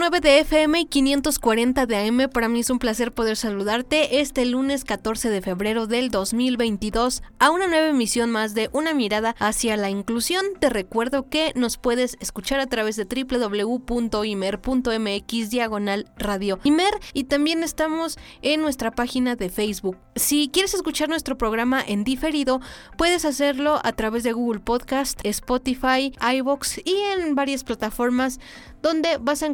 107.9 de FM y 540 de AM. Para mí es un placer poder saludarte este lunes 14 de febrero del 2022 a una nueva emisión más de Una mirada hacia la inclusión. Te recuerdo que nos puedes escuchar a través de www.imer.mx diagonal radio Imer y también estamos en nuestra página de Facebook. Si quieres escuchar nuestro programa en diferido, puedes hacerlo a través de Google Podcast, Spotify, iBox y en varias plataformas donde vas a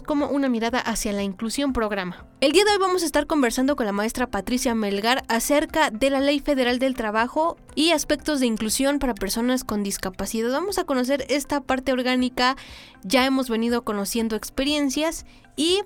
como una mirada hacia la inclusión programa. El día de hoy vamos a estar conversando con la maestra Patricia Melgar acerca de la Ley Federal del Trabajo y aspectos de inclusión para personas con discapacidad. Vamos a conocer esta parte orgánica, ya hemos venido conociendo experiencias y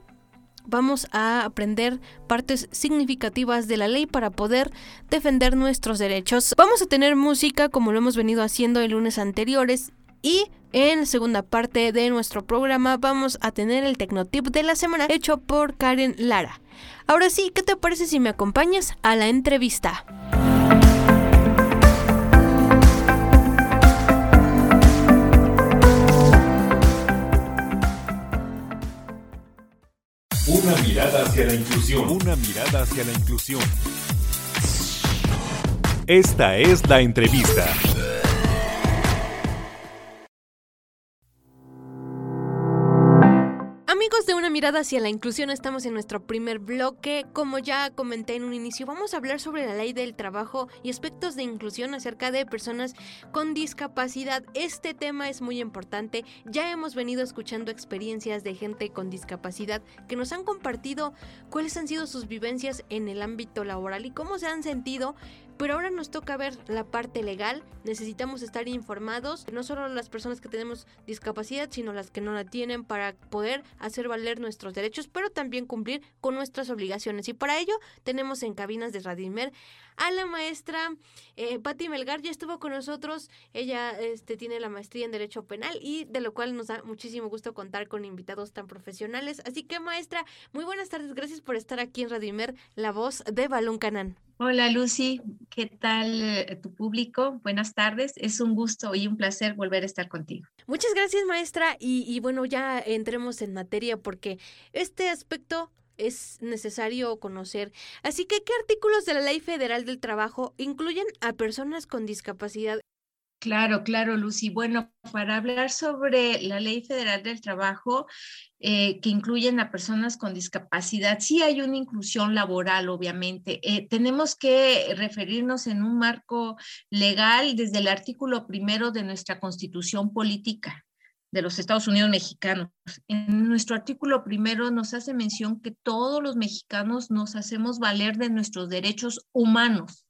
vamos a aprender partes significativas de la ley para poder defender nuestros derechos. Vamos a tener música como lo hemos venido haciendo en lunes anteriores y en la segunda parte de nuestro programa vamos a tener el Tecnotip de la semana hecho por Karen Lara. Ahora sí, ¿qué te parece si me acompañas a la entrevista? Una mirada hacia la inclusión. Una mirada hacia la inclusión. Esta es la entrevista. Amigos de una mirada hacia la inclusión, estamos en nuestro primer bloque. Como ya comenté en un inicio, vamos a hablar sobre la ley del trabajo y aspectos de inclusión acerca de personas con discapacidad. Este tema es muy importante. Ya hemos venido escuchando experiencias de gente con discapacidad que nos han compartido cuáles han sido sus vivencias en el ámbito laboral y cómo se han sentido pero ahora nos toca ver la parte legal. Necesitamos estar informados, no solo las personas que tenemos discapacidad, sino las que no la tienen para poder hacer valer nuestros derechos, pero también cumplir con nuestras obligaciones. Y para ello tenemos en cabinas de Radimer a la maestra eh, Patti Melgar, ya estuvo con nosotros. Ella este, tiene la maestría en Derecho Penal y de lo cual nos da muchísimo gusto contar con invitados tan profesionales. Así que maestra, muy buenas tardes, gracias por estar aquí en Radimer, la voz de Balón Canán. Hola Lucy, ¿qué tal tu público? Buenas tardes, es un gusto y un placer volver a estar contigo. Muchas gracias maestra y, y bueno, ya entremos en materia porque este aspecto es necesario conocer. Así que, ¿qué artículos de la Ley Federal del Trabajo incluyen a personas con discapacidad? Claro, claro, Lucy. Bueno, para hablar sobre la Ley Federal del Trabajo, eh, que incluyen a personas con discapacidad, sí hay una inclusión laboral, obviamente. Eh, tenemos que referirnos en un marco legal desde el artículo primero de nuestra Constitución Política de los Estados Unidos mexicanos. En nuestro artículo primero nos hace mención que todos los mexicanos nos hacemos valer de nuestros derechos humanos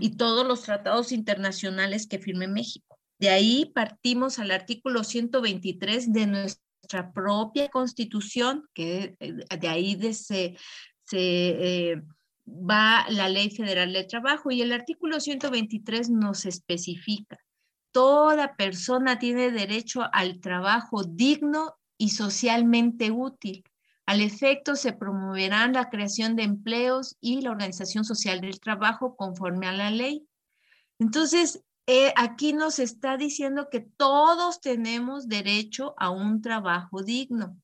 y todos los tratados internacionales que firme México. De ahí partimos al artículo 123 de nuestra propia constitución, que eh, de ahí de se, se eh, va la Ley Federal del Trabajo y el artículo 123 nos especifica, toda persona tiene derecho al trabajo digno y socialmente útil al efecto, se promoverán la creación de empleos y la organización social del trabajo conforme a la ley. Entonces, eh, aquí nos está diciendo que todos tenemos derecho a un trabajo digno.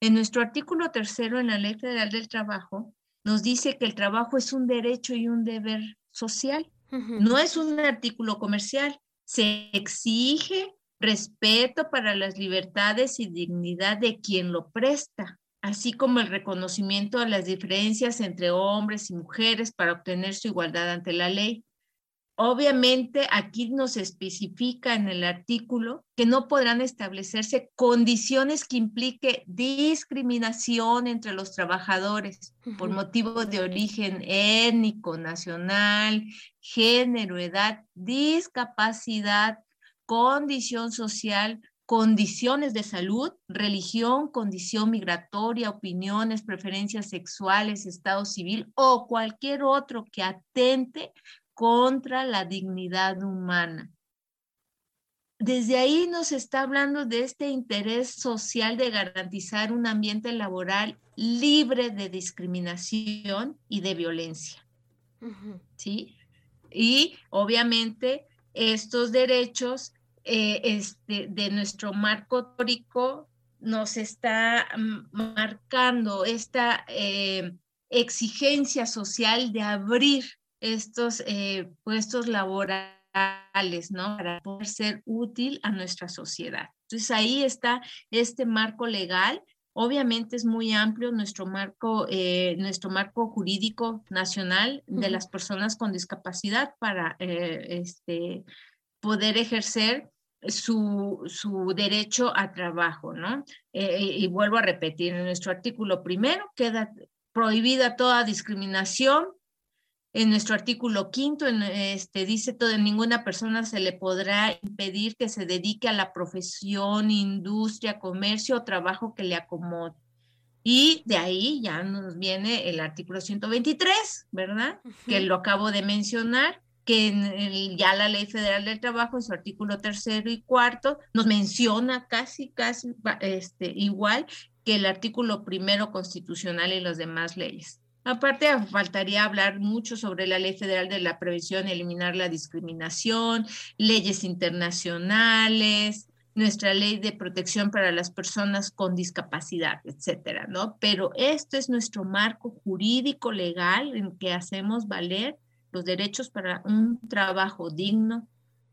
En nuestro artículo tercero en la Ley Federal del Trabajo, nos dice que el trabajo es un derecho y un deber social. No es un artículo comercial. Se exige respeto para las libertades y dignidad de quien lo presta, así como el reconocimiento a las diferencias entre hombres y mujeres para obtener su igualdad ante la ley. Obviamente aquí nos especifica en el artículo que no podrán establecerse condiciones que implique discriminación entre los trabajadores por motivo de origen étnico, nacional, género, edad, discapacidad, condición social, condiciones de salud, religión, condición migratoria, opiniones, preferencias sexuales, estado civil o cualquier otro que atente contra la dignidad humana. Desde ahí nos está hablando de este interés social de garantizar un ambiente laboral libre de discriminación y de violencia. ¿Sí? Y obviamente estos derechos eh, este, de nuestro marco teórico nos está marcando esta eh, exigencia social de abrir estos eh, puestos laborales, ¿no? Para poder ser útil a nuestra sociedad. Entonces ahí está este marco legal. Obviamente es muy amplio nuestro marco, eh, nuestro marco jurídico nacional de las personas con discapacidad para este, poder ejercer su, su, derecho a trabajo, ¿no? y vuelvo a repetir, en nuestro artículo primero queda prohibida toda discriminación en nuestro artículo quinto este, dice todo, ninguna persona se le podrá impedir que se dedique a la profesión, industria, comercio o trabajo que le acomode. Y de ahí ya nos viene el artículo 123, ¿verdad? Que lo acabo de mencionar, que en ya la Ley Federal del Trabajo, en su artículo tercero y cuarto, nos menciona casi, casi este, igual que el artículo primero constitucional y las demás leyes. Aparte, faltaría hablar mucho sobre la Ley Federal de la Prevención Eliminar la Discriminación, leyes internacionales, nuestra ley de protección para las personas con discapacidad, etcétera, ¿no? Pero esto es nuestro marco jurídico legal en que hacemos valer los derechos para un trabajo digno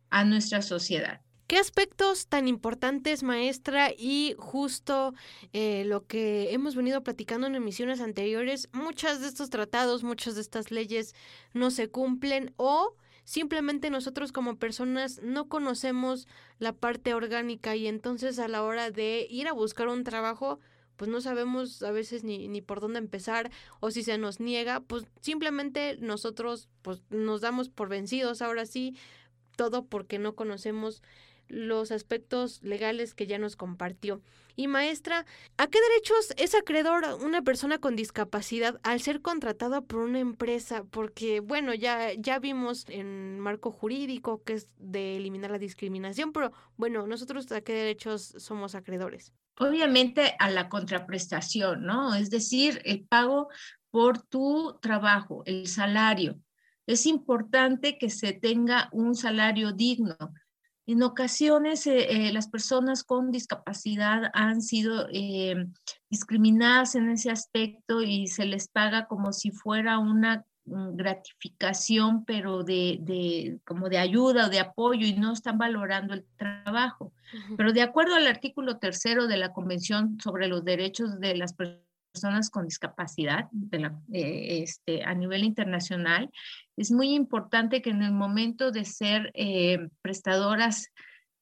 a nuestra sociedad. ¿Qué aspectos tan importantes, maestra? Y justo eh, lo que hemos venido platicando en emisiones anteriores, muchas de estos tratados, muchas de estas leyes no se cumplen o simplemente nosotros como personas no conocemos la parte orgánica y entonces a la hora de ir a buscar un trabajo, pues no sabemos a veces ni, ni por dónde empezar o si se nos niega, pues simplemente nosotros pues nos damos por vencidos ahora sí, todo porque no conocemos los aspectos legales que ya nos compartió. Y maestra, ¿a qué derechos es acreedor una persona con discapacidad al ser contratada por una empresa? Porque, bueno, ya, ya vimos en marco jurídico que es de eliminar la discriminación, pero bueno, nosotros a qué derechos somos acreedores? Obviamente a la contraprestación, ¿no? Es decir, el pago por tu trabajo, el salario. Es importante que se tenga un salario digno en ocasiones eh, eh, las personas con discapacidad han sido eh, discriminadas en ese aspecto y se les paga como si fuera una mm, gratificación, pero de, como de ayuda o de apoyo y no están valorando el trabajo. Pero de acuerdo al artículo tercero de la Convención sobre los Derechos de las Personas con Discapacidad este, a nivel internacional, es muy importante que en el momento de ser eh, prestadoras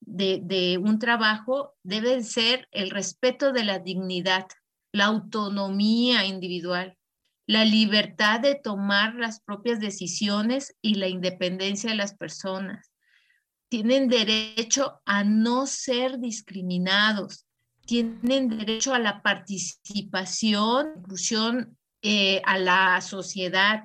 de, un trabajo debe ser el respeto de la dignidad, la autonomía individual, la libertad de tomar las propias decisiones y la independencia de las personas. Tienen derecho a no ser discriminados, tienen derecho a la participación, inclusión eh, a la sociedad,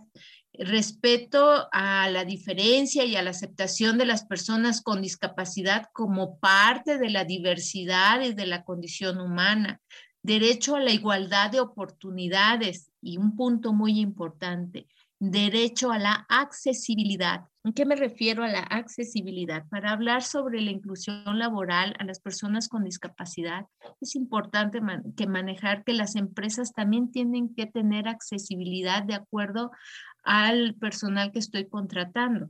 respeto a la diferencia y a la aceptación de las personas con discapacidad como parte de la diversidad y de la condición humana, derecho a la igualdad de oportunidades y un punto muy importante, derecho a la accesibilidad. ¿En qué me refiero a la accesibilidad? Para hablar sobre la inclusión laboral a las personas con discapacidad, es importante que manejar que las empresas también tienen que tener accesibilidad de acuerdo al personal que estoy contratando.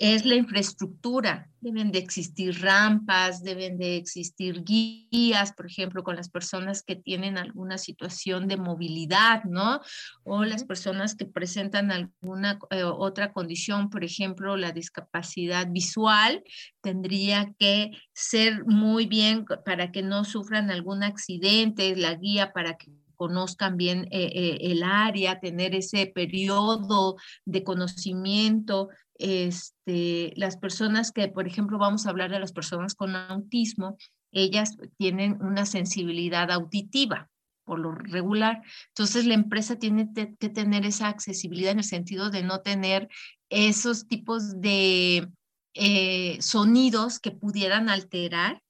Es la infraestructura. Deben de existir rampas, deben de existir guías, por ejemplo, con las personas que tienen alguna situación de movilidad, ¿no? O las personas que presentan alguna eh, otra condición, por ejemplo, la discapacidad visual, tendría que ser muy bien para que no sufran algún accidente, la guía para que conozcan bien eh, eh, el área, tener ese periodo de conocimiento este, las personas que, por ejemplo, vamos a hablar de las personas con autismo, ellas tienen una sensibilidad auditiva por lo regular. Entonces, la empresa tiene que tener esa accesibilidad en el sentido de no tener esos tipos de eh, sonidos que pudieran alterar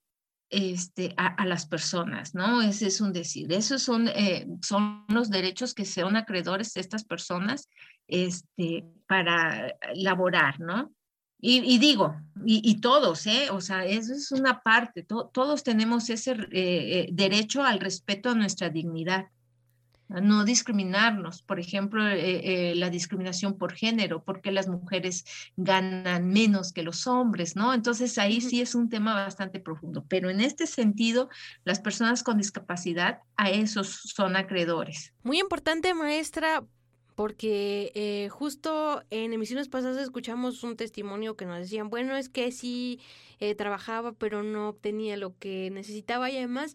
este, a, las personas, ¿no? Ese es un decir. Esos son, eh, son los derechos que son acreedores de estas personas este, para laborar, ¿no? Y, digo, y, todos, ¿eh? O sea, eso es una parte, todos tenemos ese eh, eh, derecho al respeto a nuestra dignidad no discriminarnos, por ejemplo, eh, eh, la discriminación por género, porque las mujeres ganan menos que los hombres, ¿no? Entonces ahí sí es un tema bastante profundo, pero en este sentido, las personas con discapacidad a esos son acreedores. Muy importante, maestra, porque eh, justo en emisiones pasadas escuchamos un testimonio que nos decían, bueno, es que sí trabajaba, pero no obtenía lo que necesitaba y además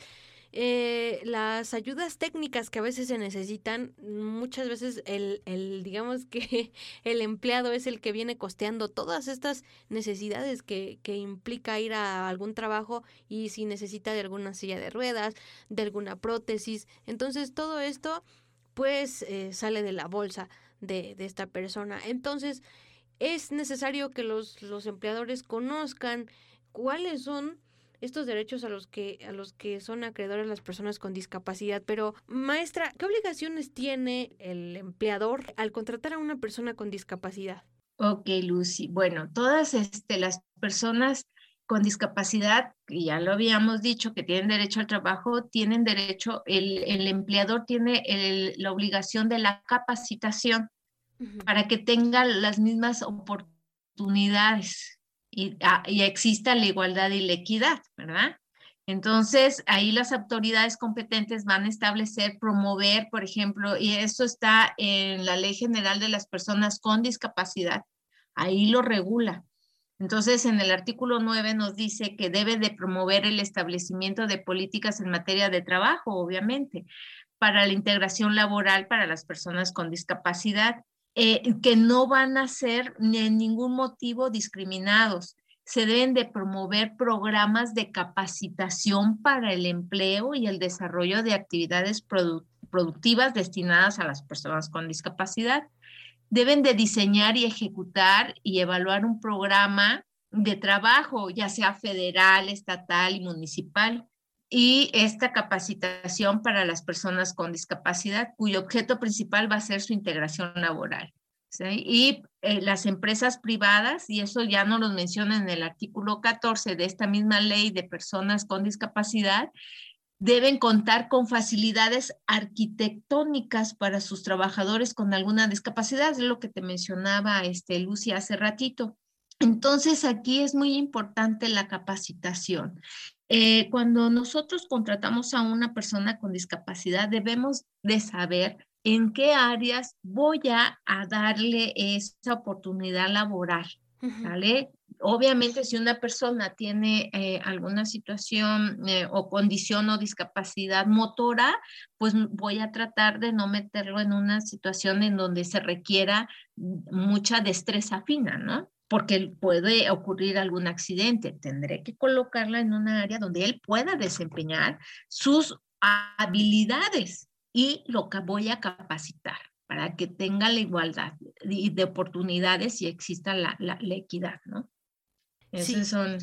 eh, las ayudas técnicas que a veces se necesitan, muchas veces el, el, digamos que el empleado es el que viene costeando todas estas necesidades que, que implica ir a algún trabajo y si necesita de alguna silla de ruedas, de alguna prótesis. Entonces todo esto pues eh, sale de la bolsa de, de esta persona. Entonces es necesario que los, los empleadores conozcan cuáles son estos derechos a los que a los que son acreedores las personas con discapacidad. Pero, maestra, ¿qué obligaciones tiene el empleador al contratar a una persona con discapacidad? Ok, Lucy. Bueno, todas este, las personas con discapacidad, que ya lo habíamos dicho, que tienen derecho al trabajo, tienen derecho, el, el empleador tiene la obligación de la capacitación para que tengan las mismas oportunidades Ah, y, exista la igualdad y la equidad, ¿verdad? Entonces, ahí las autoridades competentes van a establecer, promover, por ejemplo, y esto está en la Ley General de las Personas con Discapacidad, ahí lo regula. Entonces, en el artículo 9 nos dice que debe de promover el establecimiento de políticas en materia de trabajo, obviamente, para la integración laboral para las personas con discapacidad eh, que no van a ser ni en ningún motivo discriminados. Se deben de promover programas de capacitación para el empleo y el desarrollo de actividades productivas destinadas a las personas con discapacidad. Deben de diseñar y ejecutar y evaluar un programa de trabajo, ya sea federal, estatal y municipal, y esta capacitación para las personas con discapacidad, cuyo objeto principal va a ser su integración laboral. Y eh, las empresas privadas, y eso ya no lo menciona en el artículo 14 de esta misma ley de personas con discapacidad, deben contar con facilidades arquitectónicas para sus trabajadores con alguna discapacidad, es lo que te mencionaba este, Lucy hace ratito. Entonces, aquí es muy importante la capacitación. Eh, cuando nosotros contratamos a una persona con discapacidad, debemos de saber en qué áreas voy a, darle esa oportunidad laboral, ¿vale? Obviamente, si una persona tiene eh, alguna situación eh, o condición o discapacidad motora, pues voy a tratar de no meterlo en una situación en donde se requiera mucha destreza fina, ¿no? Porque puede ocurrir algún accidente. Tendré que colocarla en una área donde él pueda desempeñar sus habilidades y lo que voy a capacitar para que tenga la igualdad de oportunidades y exista la, equidad, ¿no? Esas son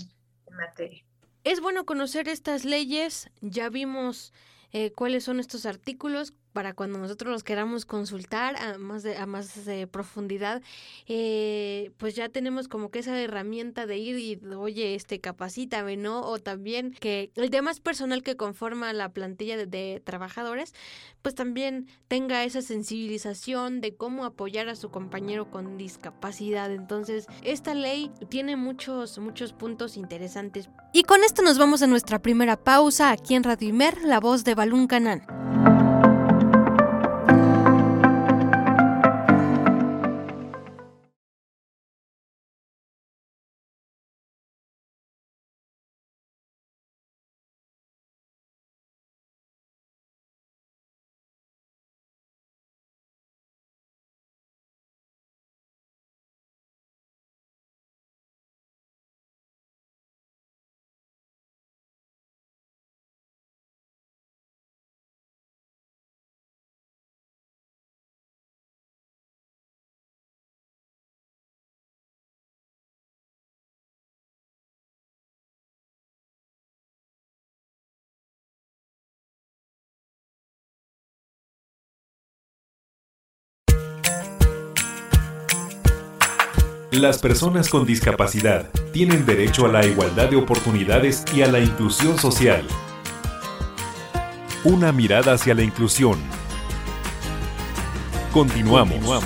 materia. Es bueno conocer estas leyes, ya vimos eh, cuáles son estos artículos, para cuando nosotros los queramos consultar a más de, a más de profundidad, eh, pues ya tenemos como que esa herramienta de ir y, oye, este, capacítame, ¿no? O también que el demás personal que conforma la plantilla de, de trabajadores, pues también tenga esa sensibilización de cómo apoyar a su compañero con discapacidad. Entonces, esta ley tiene muchos, muchos puntos interesantes. Y con esto nos vamos a nuestra primera pausa aquí en Radio Imer, la voz de Balún Canán. Las personas con discapacidad tienen derecho a la igualdad de oportunidades y a la inclusión social. Una mirada hacia la inclusión. Continuamos.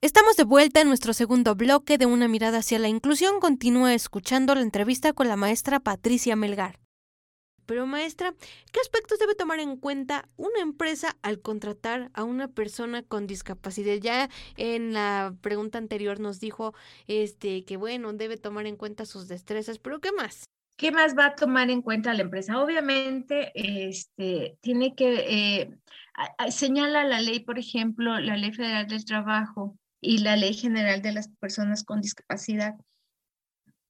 Estamos de vuelta en nuestro segundo bloque de Una mirada hacia la inclusión. Continúa escuchando la entrevista con la maestra Patricia Melgar. Pero maestra, ¿qué aspectos debe tomar en cuenta una empresa al contratar a una persona con discapacidad? Ya en la pregunta anterior nos dijo este que bueno, debe tomar en cuenta sus destrezas, pero ¿qué más? ¿Qué más va a tomar en cuenta la empresa? Obviamente, este, tiene que, eh, señala la ley, por ejemplo, la Ley Federal del Trabajo y la Ley General de las Personas con Discapacidad,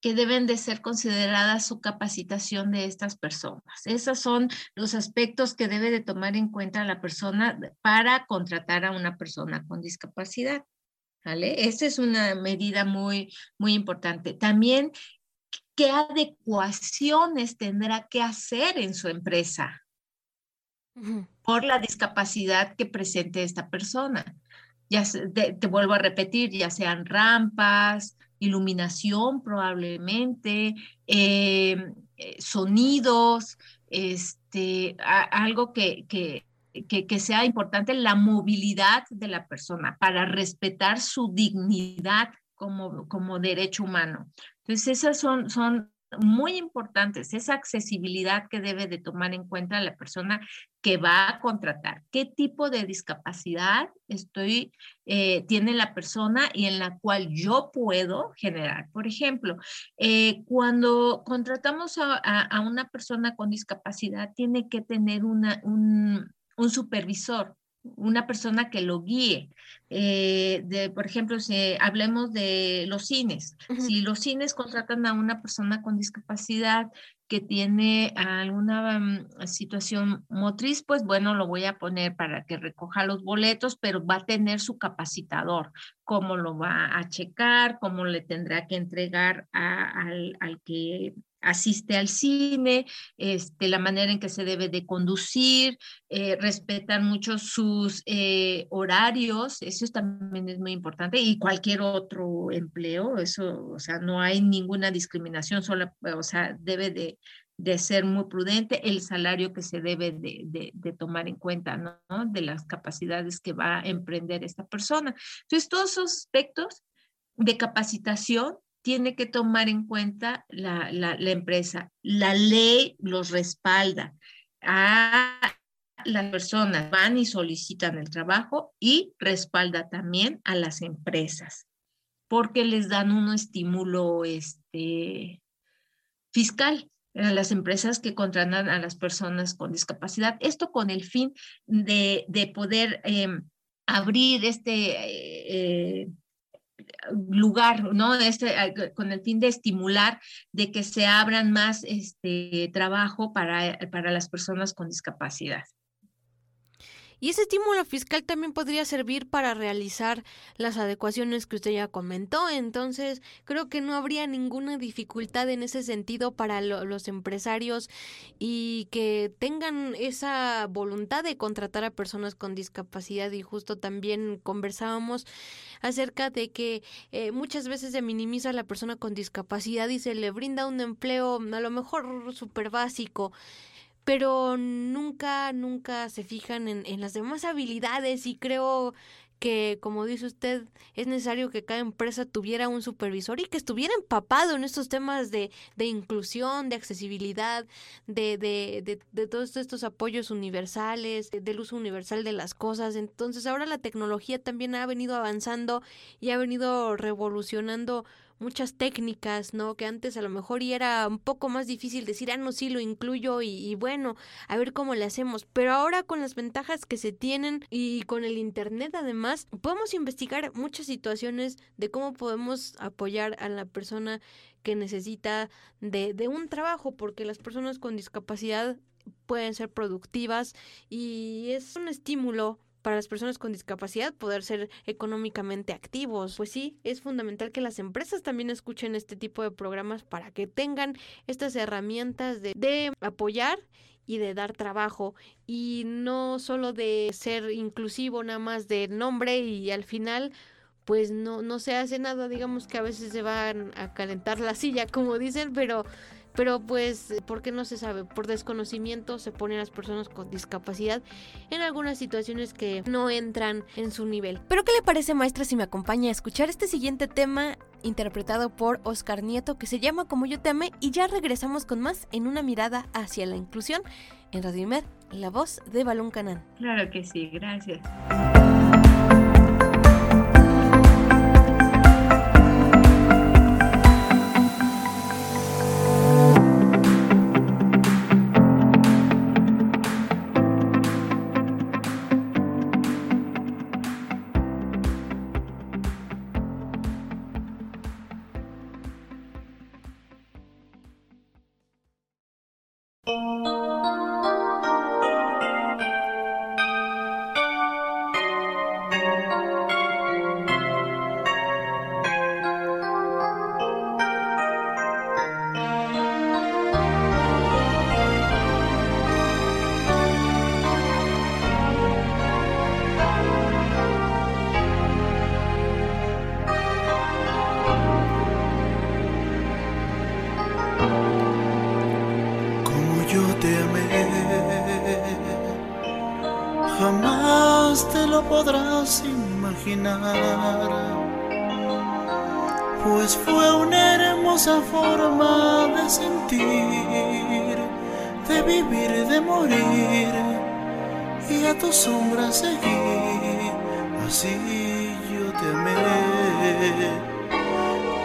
que deben de ser consideradas su capacitación de estas personas. Esos son los aspectos que debe de tomar en cuenta la persona para contratar a una persona con discapacidad. ¿Vale? Esa es una medida muy, muy importante. También, ¿qué adecuaciones tendrá que hacer en su empresa por la discapacidad que presente esta persona? Ya te, te vuelvo a repetir, ya sean rampas, iluminación probablemente, eh, eh, sonidos, este, algo que, que, que, sea importante, la movilidad de la persona para respetar su dignidad como, como derecho humano. Entonces, esas son muy importantes, esa accesibilidad que debe de tomar en cuenta la persona que va a contratar. ¿Qué tipo de discapacidad estoy, eh, tiene la persona y en la cual yo puedo generar? Por ejemplo, eh, cuando contratamos a, una persona con discapacidad, tiene que tener un, un supervisor una persona que lo guíe. Eh, de, por ejemplo, si hablemos de los cines, si los cines contratan a una persona con discapacidad que tiene alguna mm, situación motriz, pues bueno, lo voy a poner para que recoja los boletos, pero va a tener su capacitador, cómo lo va a checar, cómo le tendrá que entregar al, al que asiste al cine, este, la manera en que se debe de conducir, eh, respetan mucho sus eh, horarios, eso también es muy importante, y cualquier otro empleo, eso, o sea, no hay ninguna discriminación, solo, o sea, debe de, de ser muy prudente el salario que se debe de, de, tomar en cuenta, ¿no? De las capacidades que va a emprender esta persona. Entonces, todos esos aspectos de capacitación tiene que tomar en cuenta la, la, empresa. La ley los respalda. A las personas van y solicitan el trabajo y respalda también a las empresas porque les dan un estímulo este, fiscal a las empresas que contratan a las personas con discapacidad. Esto con el fin de, de poder em, abrir este... Eh, lugar, ¿no? Este, con el fin de estimular de que se abran más este trabajo para, para las personas con discapacidad. Y ese estímulo fiscal también podría servir para realizar las adecuaciones que usted ya comentó. Entonces, creo que no habría ninguna dificultad en ese sentido para los empresarios y que tengan esa voluntad de contratar a personas con discapacidad. Y justo también conversábamos acerca de que eh, muchas veces se minimiza a la persona con discapacidad y se le brinda un empleo a lo mejor súper básico pero nunca, nunca se fijan en, en las demás habilidades y creo que, como dice usted, es necesario que cada empresa tuviera un supervisor y que estuviera empapado en estos temas de, de inclusión, de accesibilidad, de, de, de, de todos estos apoyos universales, del uso universal de las cosas. Entonces ahora la tecnología también ha venido avanzando y ha venido revolucionando muchas técnicas, ¿no? Que antes a lo mejor y era un poco más difícil decir, ah, no, sí, lo incluyo y, bueno, a ver cómo le hacemos. Pero ahora con las ventajas que se tienen y con el Internet además, podemos investigar muchas situaciones de cómo podemos apoyar a la persona que necesita de un trabajo, porque las personas con discapacidad pueden ser productivas y es un estímulo para las personas con discapacidad poder ser económicamente activos. Pues sí, es fundamental que las empresas también escuchen este tipo de programas para que tengan estas herramientas de, de apoyar y de dar trabajo y no solo de ser inclusivo nada más de nombre y al final pues no, no se hace nada, digamos que a veces se van a calentar la silla como dicen, pero pero pues, ¿por qué no se sabe? Por desconocimiento se ponen a las personas con discapacidad en algunas situaciones que no entran en su nivel. Pero ¿qué le parece, maestra, si me acompaña a escuchar este siguiente tema interpretado por Oscar Nieto que se llama Como yo te amé y ya regresamos con más en una mirada hacia la inclusión en Radio Imer, la voz de Balón Canán. Claro que sí, gracias.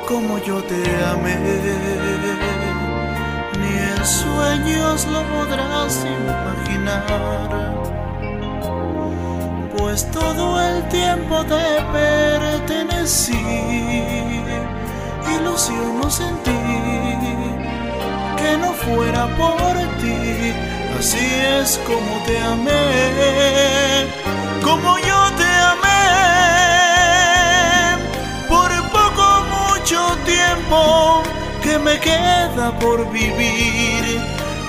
Como yo te amé, ni en sueños lo podrás imaginar pues todo el tiempo te pertenecí, ilusión no sentí que no fuera por ti, así es como te amé, como yo te que me queda por vivir,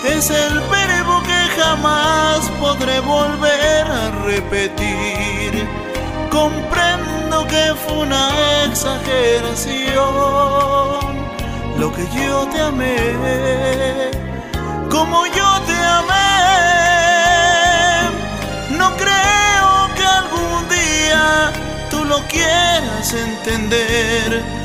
es el verbo que jamás podré volver a repetir. Comprendo que fue una exageración lo que yo te amé, como yo te amé. No creo que algún día tú lo quieras entender.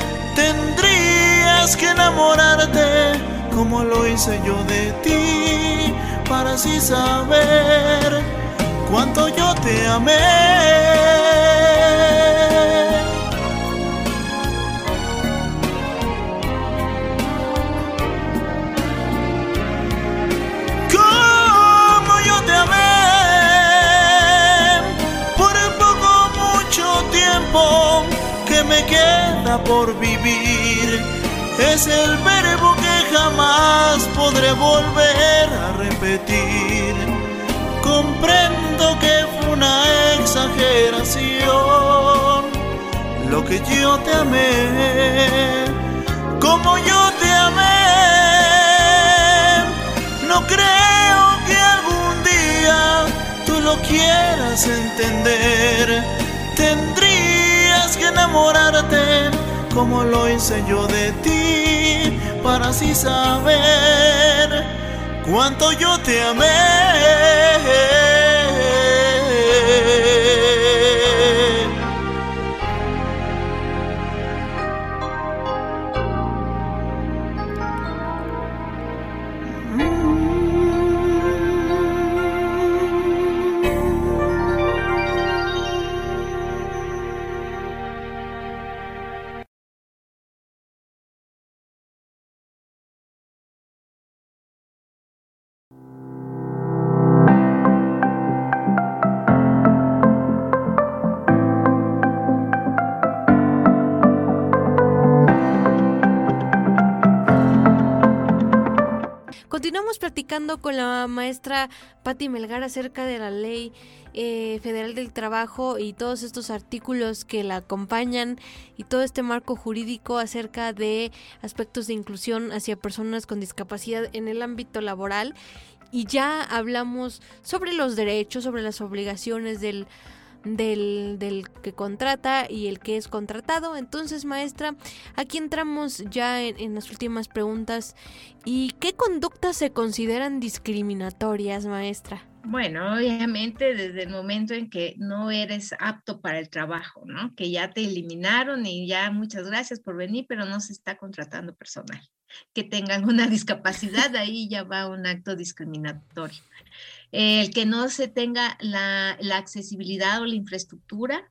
Que enamorarte como lo hice yo de ti para así saber cuánto yo te amé. Como yo te amé, por poco mucho tiempo que me queda por vivir, es el verbo que jamás podré volver a repetir comprendo que fue una exageración lo que yo te amé, como yo te amé. No creo que algún día tú lo quieras entender. Tendrías que enamorarte como lo hice de ti, para así saber cuánto yo te amé. Con la maestra Patti Melgar acerca de la ley eh, federal del trabajo y todos estos artículos que la acompañan y todo este marco jurídico acerca de aspectos de inclusión hacia personas con discapacidad en el ámbito laboral. Y ya hablamos sobre los derechos, sobre las obligaciones del del, del, que contrata y el que es contratado. Entonces, maestra, aquí entramos ya en, las últimas preguntas. ¿Y qué conductas se consideran discriminatorias, maestra? Bueno, obviamente desde el momento en que no eres apto para el trabajo, ¿no? Que ya te eliminaron y ya muchas gracias por venir, pero no se está contratando personal. Que tengan una discapacidad, ahí ya va un acto discriminatorio el que no se tenga la, accesibilidad o la infraestructura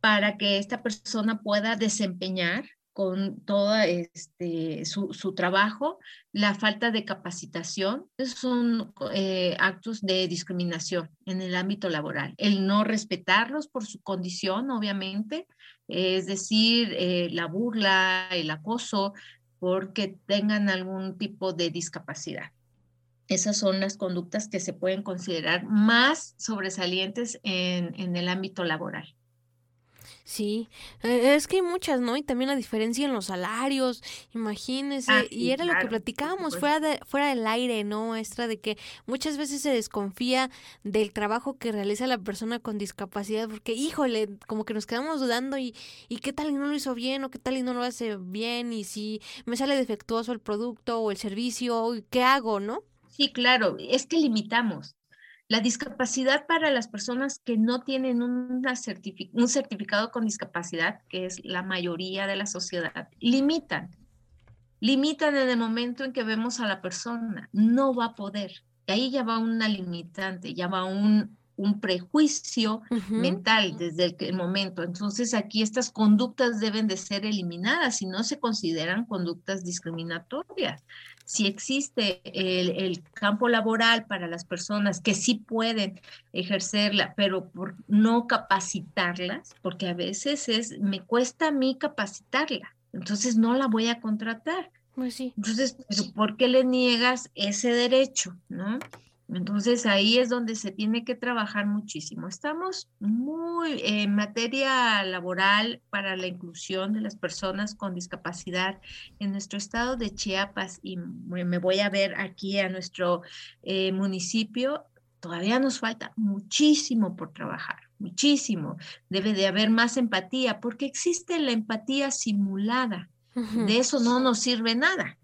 para que esta persona pueda desempeñar con todo este, su, trabajo, la falta de capacitación, son eh, actos de discriminación en el ámbito laboral. El no respetarlos por su condición, obviamente, es decir, eh, la burla, el acoso, porque tengan algún tipo de discapacidad. Esas son las conductas que se pueden considerar más sobresalientes en, el ámbito laboral. Sí, e, es que hay muchas, ¿no? Y también la diferencia en los salarios, imagínese. Ah, y era lo que platicábamos fuera, de, fuera del aire, ¿no, maestra? De que muchas veces se desconfía del trabajo que realiza la persona con discapacidad, porque, híjole, como que nos quedamos dudando y, y qué tal y no lo hizo bien o qué tal y no lo hace bien y si me sale defectuoso el producto o el servicio, ¿qué hago, no? Sí, claro, es que limitamos. La discapacidad para las personas que no tienen un certificado con discapacidad, que es la mayoría de la sociedad, limitan. Limitan en el momento en que vemos a la persona. No va a poder. Y ahí ya va una limitante, ya va un, un prejuicio mental desde el, momento. Entonces aquí estas conductas deben de ser eliminadas y no se consideran conductas discriminatorias. Si existe el, campo laboral para las personas que sí pueden ejercerla, pero por no capacitarlas, porque a veces es, me cuesta a mí capacitarla, entonces no la voy a contratar. Pues sí. Entonces, ¿por qué le niegas ese derecho? ¿no? Entonces ahí es donde se tiene que trabajar muchísimo. Estamos muy en materia laboral para la inclusión de las personas con discapacidad en nuestro estado de Chiapas y me voy a ver aquí a nuestro eh, municipio. Todavía nos falta muchísimo por trabajar, muchísimo. Debe de haber más empatía porque existe la empatía simulada. De eso no nos sirve nada.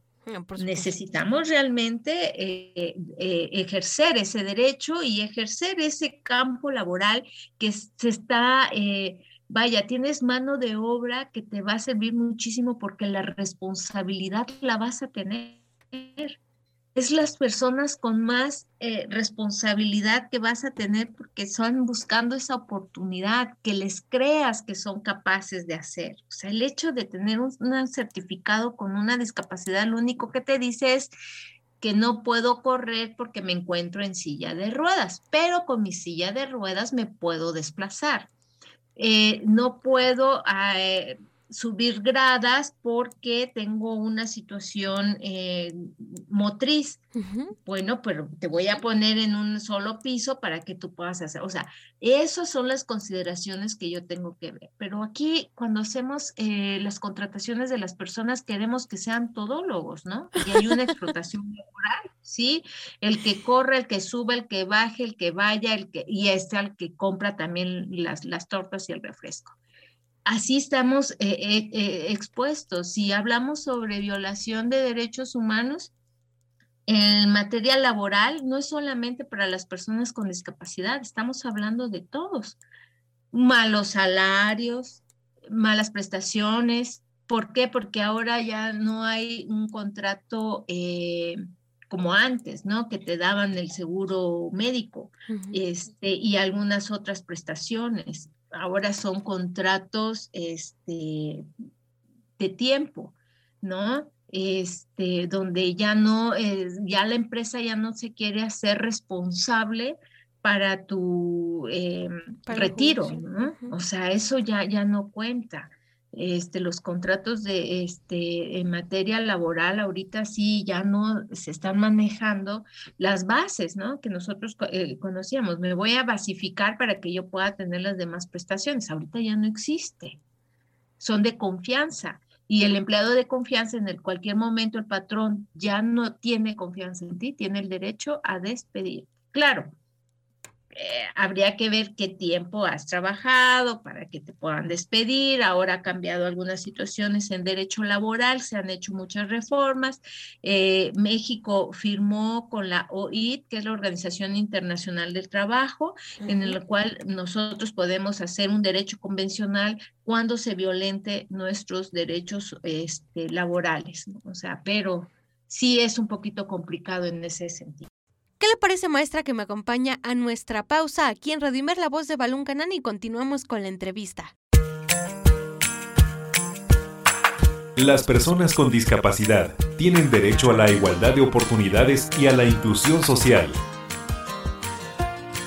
Necesitamos realmente eh, eh, ejercer ese derecho y ejercer ese campo laboral que se está, eh, vaya, tienes mano de obra que te va a servir muchísimo porque la responsabilidad la vas a tener es las personas con más eh, responsabilidad que vas a tener porque están buscando esa oportunidad, que les creas que son capaces de hacer. O sea, el hecho de tener un, certificado con una discapacidad, lo único que te dice es que no puedo correr porque me encuentro en silla de ruedas, pero con mi silla de ruedas me puedo desplazar. Eh, no puedo... Eh, subir gradas porque tengo una situación eh, motriz. Bueno, pero te voy a poner en un solo piso para que tú puedas hacer. O sea, esas son las consideraciones que yo tengo que ver. Pero aquí, cuando hacemos eh, las contrataciones de las personas, queremos que sean todólogos, ¿no? Y hay una explotación laboral, ¿sí? El que corre, el que sube, el que baje, el que vaya, el que, y este al que compra también las, las tortas y el refresco así estamos eh, eh, eh, expuestos. Si hablamos sobre violación de derechos humanos, en materia laboral no es solamente para las personas con discapacidad, estamos hablando de todos. Malos salarios, malas prestaciones. ¿Por qué? Porque ahora ya no hay un contrato como antes, ¿no? Que te daban el seguro médico este, y algunas otras prestaciones ahora son contratos este, de tiempo, ¿no? Este, donde ya no, eh, ya la empresa ya no se quiere hacer responsable para tu eh, retiro, ¿no? O sea, eso ya, ya no cuenta este, los contratos de, este, en materia laboral ahorita sí ya no se están manejando las bases, ¿no? Que nosotros eh, conocíamos. Me voy a basificar para que yo pueda tener las demás prestaciones. Ahorita ya no existe. Son de confianza. Y el empleado de confianza en el cualquier momento el patrón ya no tiene confianza en ti, tiene el derecho a despedir. Claro, eh, habría que ver qué tiempo has trabajado para que te puedan despedir. Ahora ha cambiado algunas situaciones en derecho laboral, se han hecho muchas reformas. Eh, México firmó con la OIT, que es la Organización Internacional del Trabajo, en el cual nosotros podemos hacer un derecho convencional cuando se violente nuestros derechos este, laborales. O sea, pero sí es un poquito complicado en ese sentido. ¿Qué le parece, maestra, que me acompaña a nuestra pausa aquí en Radio la voz de Balún Canán y continuamos con la entrevista? Las personas con discapacidad tienen derecho a la igualdad de oportunidades y a la inclusión social.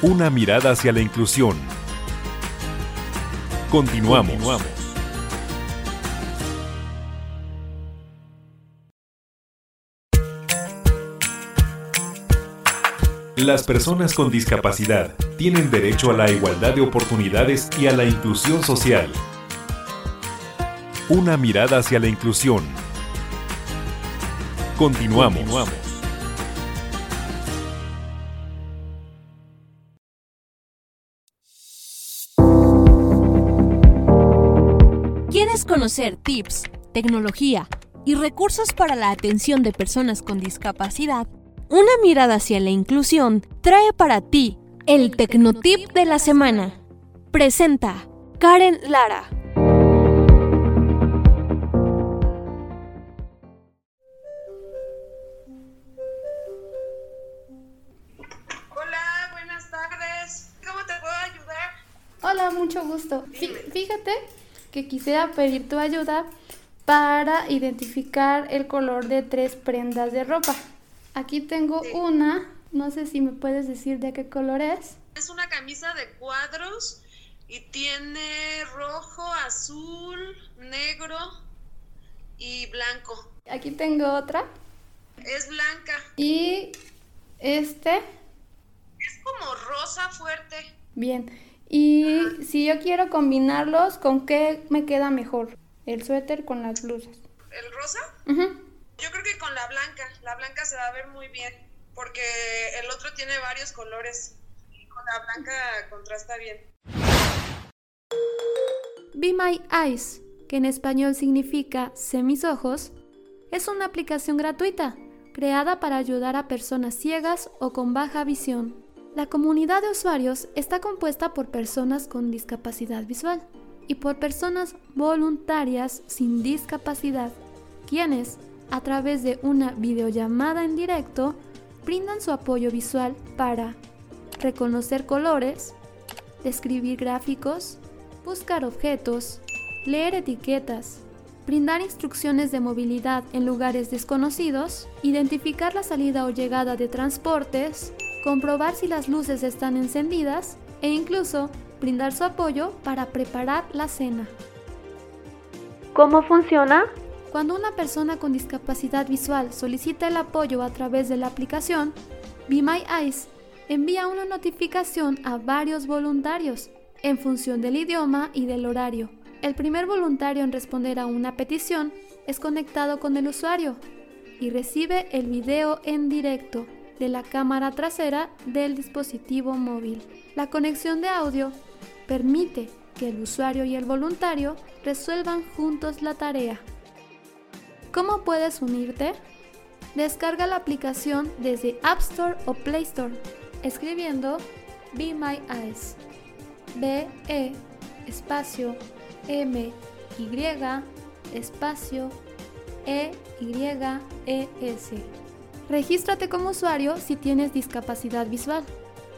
Una mirada hacia la inclusión. Continuamos. Continuamos. Las personas con discapacidad tienen derecho a la igualdad de oportunidades y a la inclusión social. Una mirada hacia la inclusión. Continuamos. ¿Quieres conocer tips, tecnología y recursos para la atención de personas con discapacidad? Una mirada hacia la inclusión trae para ti el Tecnotip de la semana. Presenta Karen Lara. Hola, buenas tardes. ¿Cómo te puedo ayudar? Hola, mucho gusto. Fíjate que quisiera pedir tu ayuda para identificar el color de tres prendas de ropa. Aquí tengo una, no sé si me puedes decir de qué color es. Es una camisa de cuadros y tiene rojo, azul, negro y blanco. Aquí tengo otra. Es blanca. Y este. Es como rosa fuerte. Bien. Y si yo quiero combinarlos, ¿con qué me queda mejor? El suéter con las luces. ¿El rosa? Yo creo que con la blanca, la blanca se va a ver muy bien, porque el otro tiene varios colores y con la blanca contrasta bien. Be My Eyes, que en español significa Sé mis ojos, es una aplicación gratuita creada para ayudar a personas ciegas o con baja visión. La comunidad de usuarios está compuesta por personas con discapacidad visual y por personas voluntarias sin discapacidad, quienes a través de una videollamada en directo, brindan su apoyo visual para reconocer colores, describir gráficos, buscar objetos, leer etiquetas, brindar instrucciones de movilidad en lugares desconocidos, identificar la salida o llegada de transportes, comprobar si las luces están encendidas e incluso brindar su apoyo para preparar la cena. ¿Cómo funciona? Cuando una persona con discapacidad visual solicita el apoyo a través de la aplicación, Be My Eyes envía una notificación a varios voluntarios en función del idioma y del horario. El primer voluntario en responder a una petición es conectado con el usuario y recibe el video en directo de la cámara trasera del dispositivo móvil. La conexión de audio permite que el usuario y el voluntario resuelvan juntos la tarea. ¿Cómo puedes unirte? Descarga la aplicación desde App Store o Play Store escribiendo Be My Eyes. B E espacio M Y espacio E Y E S. Regístrate como usuario si tienes discapacidad visual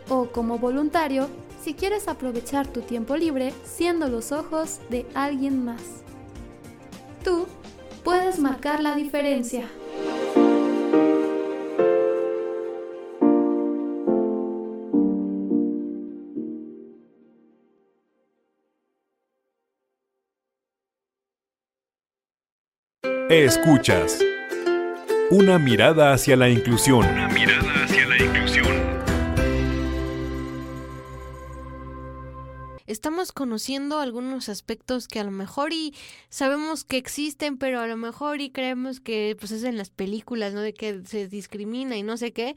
o como voluntario si quieres aprovechar tu tiempo libre siendo los ojos de alguien más. Tú puedes marcar la diferencia. Escuchas. Una mirada hacia la inclusión. Una mirada Estamos conociendo algunos aspectos que a lo mejor y sabemos que existen, pero a lo mejor y creemos que pues es en las películas, ¿no? De que se discrimina y no sé qué.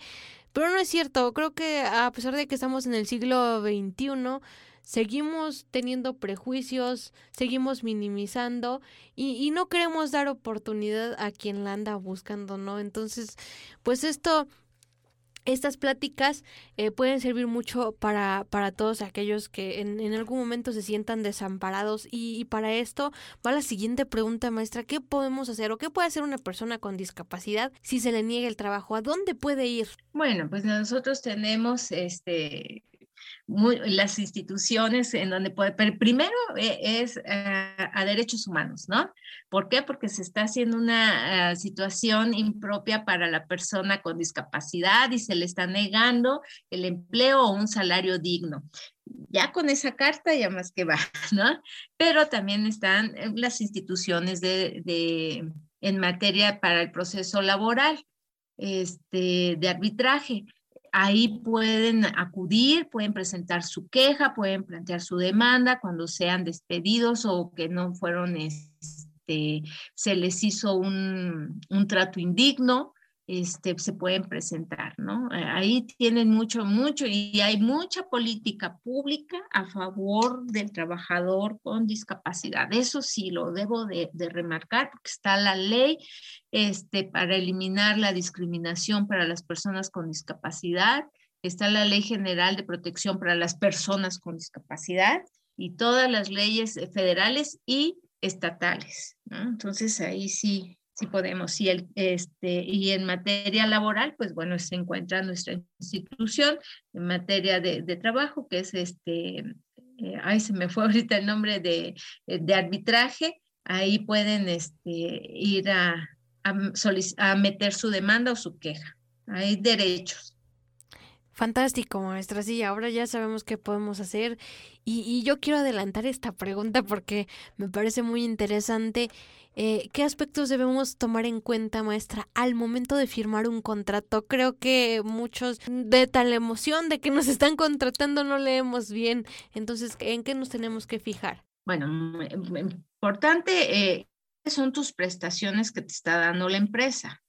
Pero no es cierto. Creo que a pesar de que estamos en el siglo XXI, seguimos teniendo prejuicios, seguimos minimizando y, y, no queremos dar oportunidad a quien la anda buscando, ¿no? Entonces, pues esto... Estas pláticas eh, pueden servir mucho para, para todos aquellos que en, en algún momento se sientan desamparados y, y, para esto va la siguiente pregunta maestra, ¿qué podemos hacer o qué puede hacer una persona con discapacidad si se le niega el trabajo? ¿A dónde puede ir? Bueno, pues nosotros tenemos este muy, las instituciones en donde puede, pero primero eh, es uh, a derechos humanos, ¿no? ¿Por qué? Porque se está haciendo una uh, situación impropia para la persona con discapacidad y se le está negando el empleo o un salario digno. Ya con esa carta ya más que va, ¿no? Pero también están las instituciones de, de en materia para el proceso laboral, este, de arbitraje ahí pueden acudir, pueden presentar su queja, pueden plantear su demanda cuando sean despedidos o que no fueron, este, se les hizo un, un trato indigno este, se pueden presentar, ¿no? Eh, ahí tienen mucho, mucho, y hay mucha política pública a favor del trabajador con discapacidad. Eso sí lo debo de, de remarcar, porque está la ley este, para eliminar la discriminación para las personas con discapacidad, está la ley general de protección para las personas con discapacidad y todas las leyes federales y estatales, ¿no? Entonces ahí sí sí podemos. Y, el, este, y en materia laboral, pues bueno, se encuentra nuestra institución en materia de, de trabajo, que es este, eh, ay, se me fue ahorita el nombre de, de arbitraje. Ahí pueden este, ir a, a, a meter su demanda o su queja. Hay derechos. Fantástico, maestra. Sí, ahora ya sabemos qué podemos hacer. Y, y, yo quiero adelantar esta pregunta porque me parece muy interesante. Eh, ¿Qué aspectos debemos tomar en cuenta, maestra, al momento de firmar un contrato? Creo que muchos de tal emoción de que nos están contratando no leemos bien. Entonces, ¿en qué nos tenemos que fijar? Bueno, importante eh, son tus prestaciones que te está dando la empresa,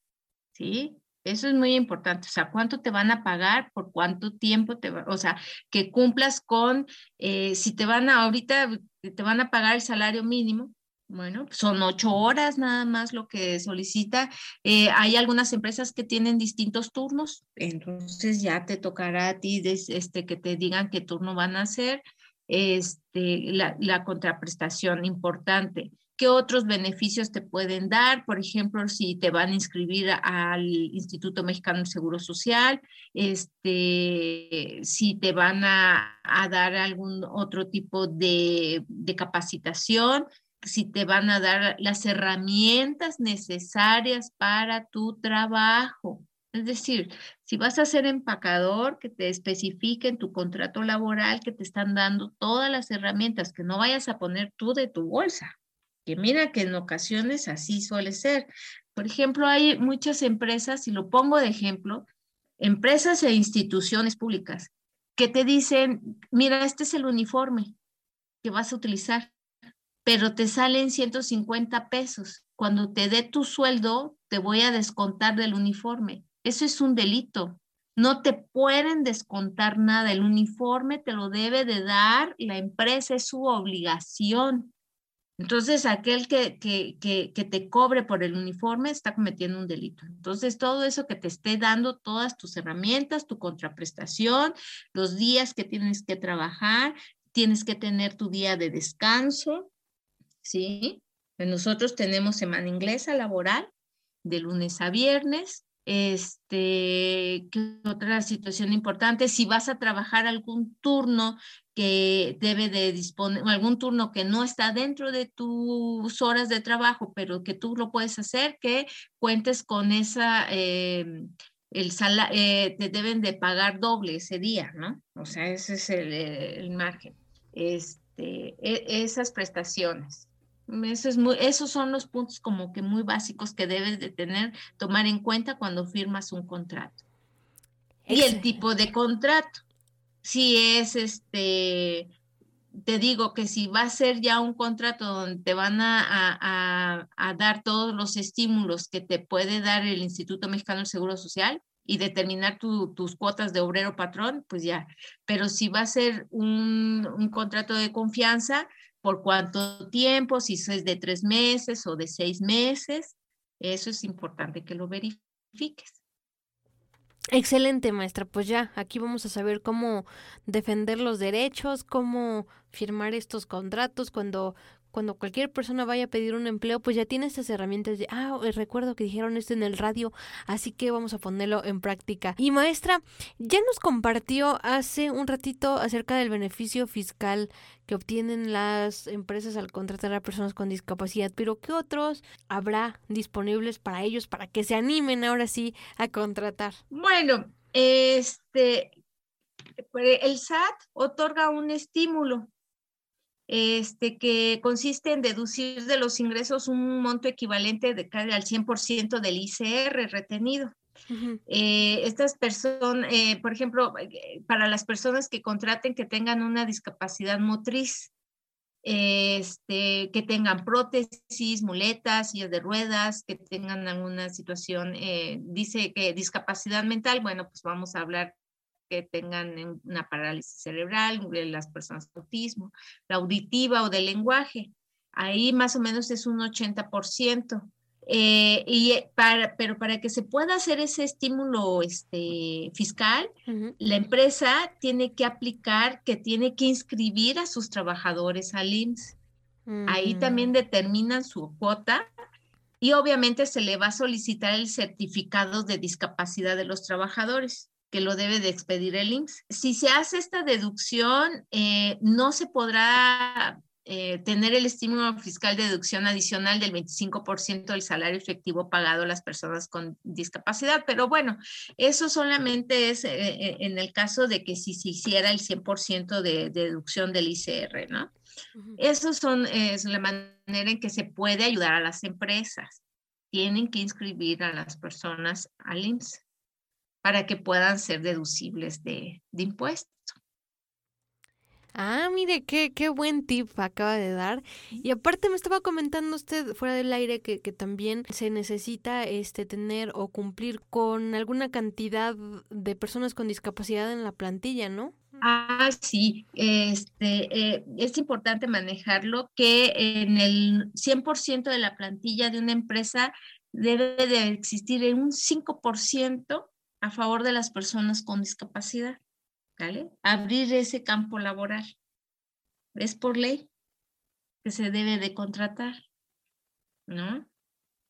¿sí? Eso es muy importante, o sea, cuánto te van a pagar, por cuánto tiempo te va, o sea, que cumplas con, eh, si te van a, ahorita te van a pagar el salario mínimo, bueno, son ocho horas nada más lo que solicita. Eh, hay algunas empresas que tienen distintos turnos, entonces ya te tocará a ti este, que te digan qué turno van a hacer. Este, la, la contraprestación importante. ¿Qué otros beneficios te pueden dar? Por ejemplo, si te van a inscribir al Instituto Mexicano del Seguro Social, este, si te van a, dar algún otro tipo de, de capacitación, si te van a dar las herramientas necesarias para tu trabajo. Es decir, si vas a ser empacador, que te especifique en tu contrato laboral que te están dando todas las herramientas, que no vayas a poner tú de tu bolsa. Que mira que en ocasiones así suele ser. Por ejemplo, hay muchas empresas, y lo pongo de ejemplo, empresas e instituciones públicas que te dicen, mira, este es el uniforme que vas a utilizar, pero te salen 150 pesos. Cuando te dé tu sueldo, te voy a descontar del uniforme. Eso es un delito. No te pueden descontar nada. El uniforme te lo debe de dar la empresa, es su obligación. Entonces, aquel que, que, que, te cobre por el uniforme está cometiendo un delito. Entonces, todo eso que te esté dando, todas tus herramientas, tu contraprestación, los días que tienes que trabajar, tienes que tener tu día de descanso, ¿sí? Nosotros tenemos semana inglesa laboral de lunes a viernes, este, ¿qué otra situación importante? Si vas a trabajar algún turno que debe de disponer, algún turno que no está dentro de tus horas de trabajo, pero que tú lo puedes hacer, que cuentes con esa, eh, el sala, eh, te deben de pagar doble ese día, ¿no? O sea, ese es el, el margen. Este, e, esas prestaciones. Eso es muy, esos son los puntos como que muy básicos que debes de tener, tomar en cuenta cuando firmas un contrato. Y el tipo de contrato. Si es este, te digo que si va a ser ya un contrato donde te van a, a, dar todos los estímulos que te puede dar el Instituto Mexicano del Seguro Social y determinar tus cuotas de obrero patrón, pues ya. Pero si va a ser un, un contrato de confianza, por cuánto tiempo, si es de tres meses o de seis meses. Eso es importante que lo verifiques. Excelente, maestra. Pues ya, aquí vamos a saber cómo defender los derechos, cómo firmar estos contratos cuando cuando cualquier persona vaya a pedir un empleo, pues ya tiene estas herramientas de, ah, eh, recuerdo que dijeron esto en el radio, así que vamos a ponerlo en práctica. Y maestra, ya nos compartió hace un ratito acerca del beneficio fiscal que obtienen las empresas al contratar a personas con discapacidad, pero ¿qué otros habrá disponibles para ellos para que se animen ahora sí a contratar? Bueno, este, el SAT otorga un estímulo este, que consiste en deducir de los ingresos un monto equivalente de al 100% del ICR retenido. Eh, estas personas, eh, por ejemplo, eh, para las personas que contraten que tengan una discapacidad motriz, este, que tengan prótesis, muletas, sillas de ruedas, que tengan alguna situación, dice que discapacidad mental, bueno, pues vamos a hablar que tengan una parálisis cerebral, las personas con autismo, la auditiva o del lenguaje. Ahí más o menos es un 80%. Eh, y eh, para, pero para que se pueda hacer ese estímulo este, fiscal, la empresa tiene que aplicar que tiene que inscribir a sus trabajadores al IMSS. Ahí también determinan su cuota y obviamente se le va a solicitar el certificado de discapacidad de los trabajadores que lo debe de expedir el IMSS. Si se hace esta deducción, eh, no se podrá eh, tener el estímulo fiscal de deducción adicional del 25% del salario efectivo pagado a las personas con discapacidad. Pero bueno, eso solamente es eh, en el caso de que si se hiciera el 100% de, deducción del ICR, ¿no? Eso son, es la manera en que se puede ayudar a las empresas. Tienen que inscribir a las personas al IMSS para que puedan ser deducibles de, de impuestos. Ah, mire, qué, qué buen tip acaba de dar. Y aparte me estaba comentando usted fuera del aire que, que, también se necesita este tener o cumplir con alguna cantidad de personas con discapacidad en la plantilla, ¿no? Ah, sí, este, eh, es importante manejarlo que en el 100% de la plantilla de una empresa debe de existir un 5% a favor de las personas con discapacidad, ¿vale? Abrir ese campo laboral. Es por ley que se debe de contratar, ¿no?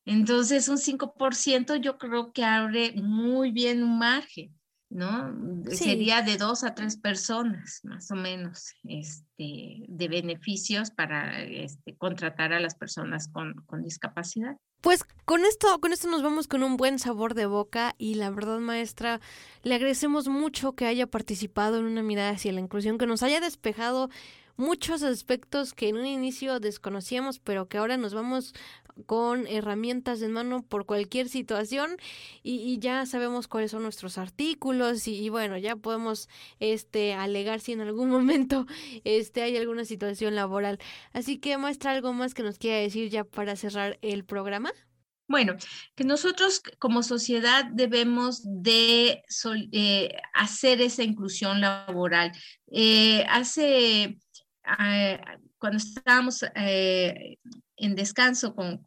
Entonces, un 5% yo creo que abre muy bien un margen, ¿no? Sería de dos a tres personas, más o menos, este, de beneficios para este, contratar a las personas con, con discapacidad. Pues con esto, con esto nos vamos con un buen sabor de boca y la verdad, maestra, le agradecemos mucho que haya participado en una mirada hacia la inclusión, que nos haya despejado muchos aspectos que en un inicio desconocíamos, pero que ahora nos vamos con herramientas en mano por cualquier situación y, ya sabemos cuáles son nuestros artículos y, bueno, ya podemos este alegar si en algún momento este hay alguna situación laboral. Así que maestra, algo más que nos quiera decir ya para cerrar el programa. Bueno, que nosotros como sociedad debemos de eh, hacer esa inclusión laboral. Eh, hace, ah, cuando estábamos eh, en descanso con,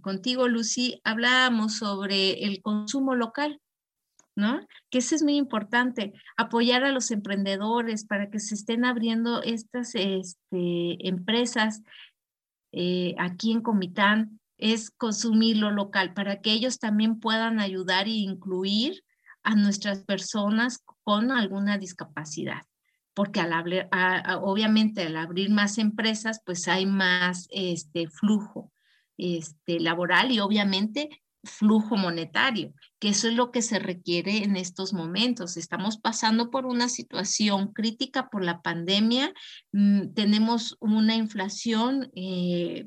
contigo, Lucy, hablábamos sobre el consumo local. ¿No? Que eso es muy importante, apoyar a los emprendedores para que se estén abriendo estas este, empresas aquí en Comitán, es consumir lo local para que ellos también puedan ayudar e incluir a nuestras personas con alguna discapacidad. Porque al obviamente al abrir más empresas, pues hay más este, flujo este, laboral y obviamente flujo monetario, que eso es lo que se requiere en estos momentos. Estamos pasando por una situación crítica por la pandemia, mm, tenemos una inflación eh,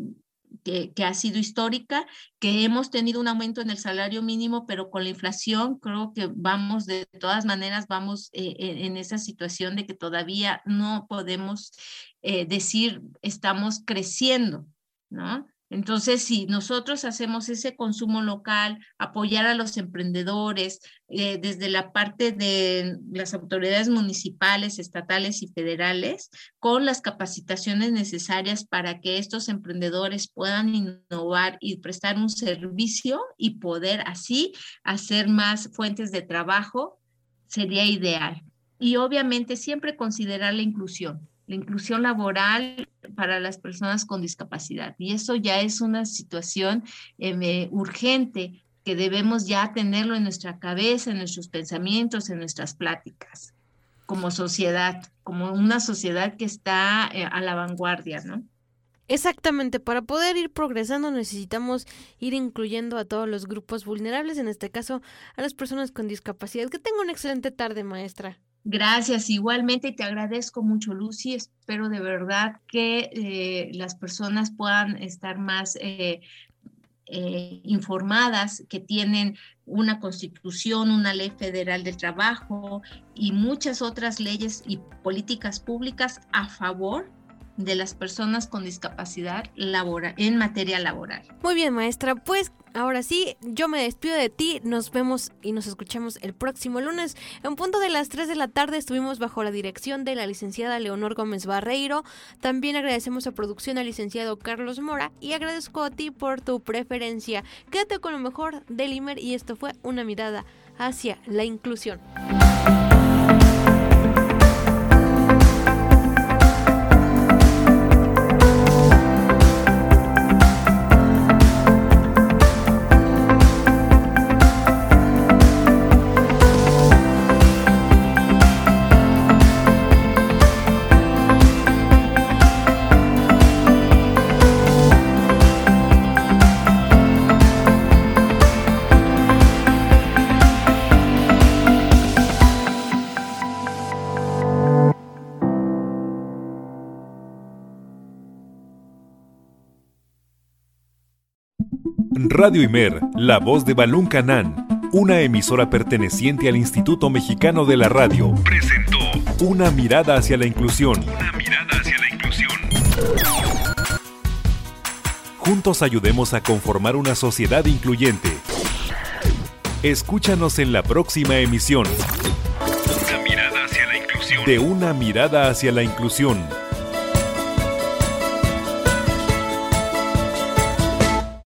que, ha sido histórica, que hemos tenido un aumento en el salario mínimo, pero con la inflación creo que vamos, de todas maneras, vamos eh, en esa situación de que todavía no podemos eh, decir estamos creciendo, ¿no? Entonces, si nosotros hacemos ese consumo local, apoyar a los emprendedores eh, desde la parte de las autoridades municipales, estatales y federales, con las capacitaciones necesarias para que estos emprendedores puedan innovar y prestar un servicio y poder así hacer más fuentes de trabajo, sería ideal. Y obviamente siempre considerar la inclusión la inclusión laboral para las personas con discapacidad. Y eso ya es una situación eh, urgente que debemos ya tenerlo en nuestra cabeza, en nuestros pensamientos, en nuestras pláticas, como sociedad, como una sociedad que está eh, a la vanguardia, ¿no? Exactamente, para poder ir progresando necesitamos ir incluyendo a todos los grupos vulnerables, en este caso a las personas con discapacidad. Que tenga una excelente tarde, maestra. Gracias, igualmente te agradezco mucho, Lucy. Espero de verdad que eh, las personas puedan estar más eh, eh, informadas, que tienen una constitución, una ley federal del trabajo y muchas otras leyes y políticas públicas a favor de las personas con discapacidad laboral, en materia laboral. Muy bien, maestra. Pues ahora sí, yo me despido de ti. Nos vemos y nos escuchamos el próximo lunes. En punto de las 3 de la tarde estuvimos bajo la dirección de la licenciada Leonor Gómez Barreiro. También agradecemos a producción al licenciado Carlos Mora y agradezco a ti por tu preferencia. Quédate con lo mejor del IMER y esto fue una mirada hacia la inclusión. Radio Imer, la voz de Balún Canán, una emisora perteneciente al Instituto Mexicano de la Radio, presentó Una mirada hacia la inclusión. Una mirada hacia la inclusión. Juntos ayudemos a conformar una sociedad incluyente. Escúchanos en la próxima emisión. De una mirada hacia la inclusión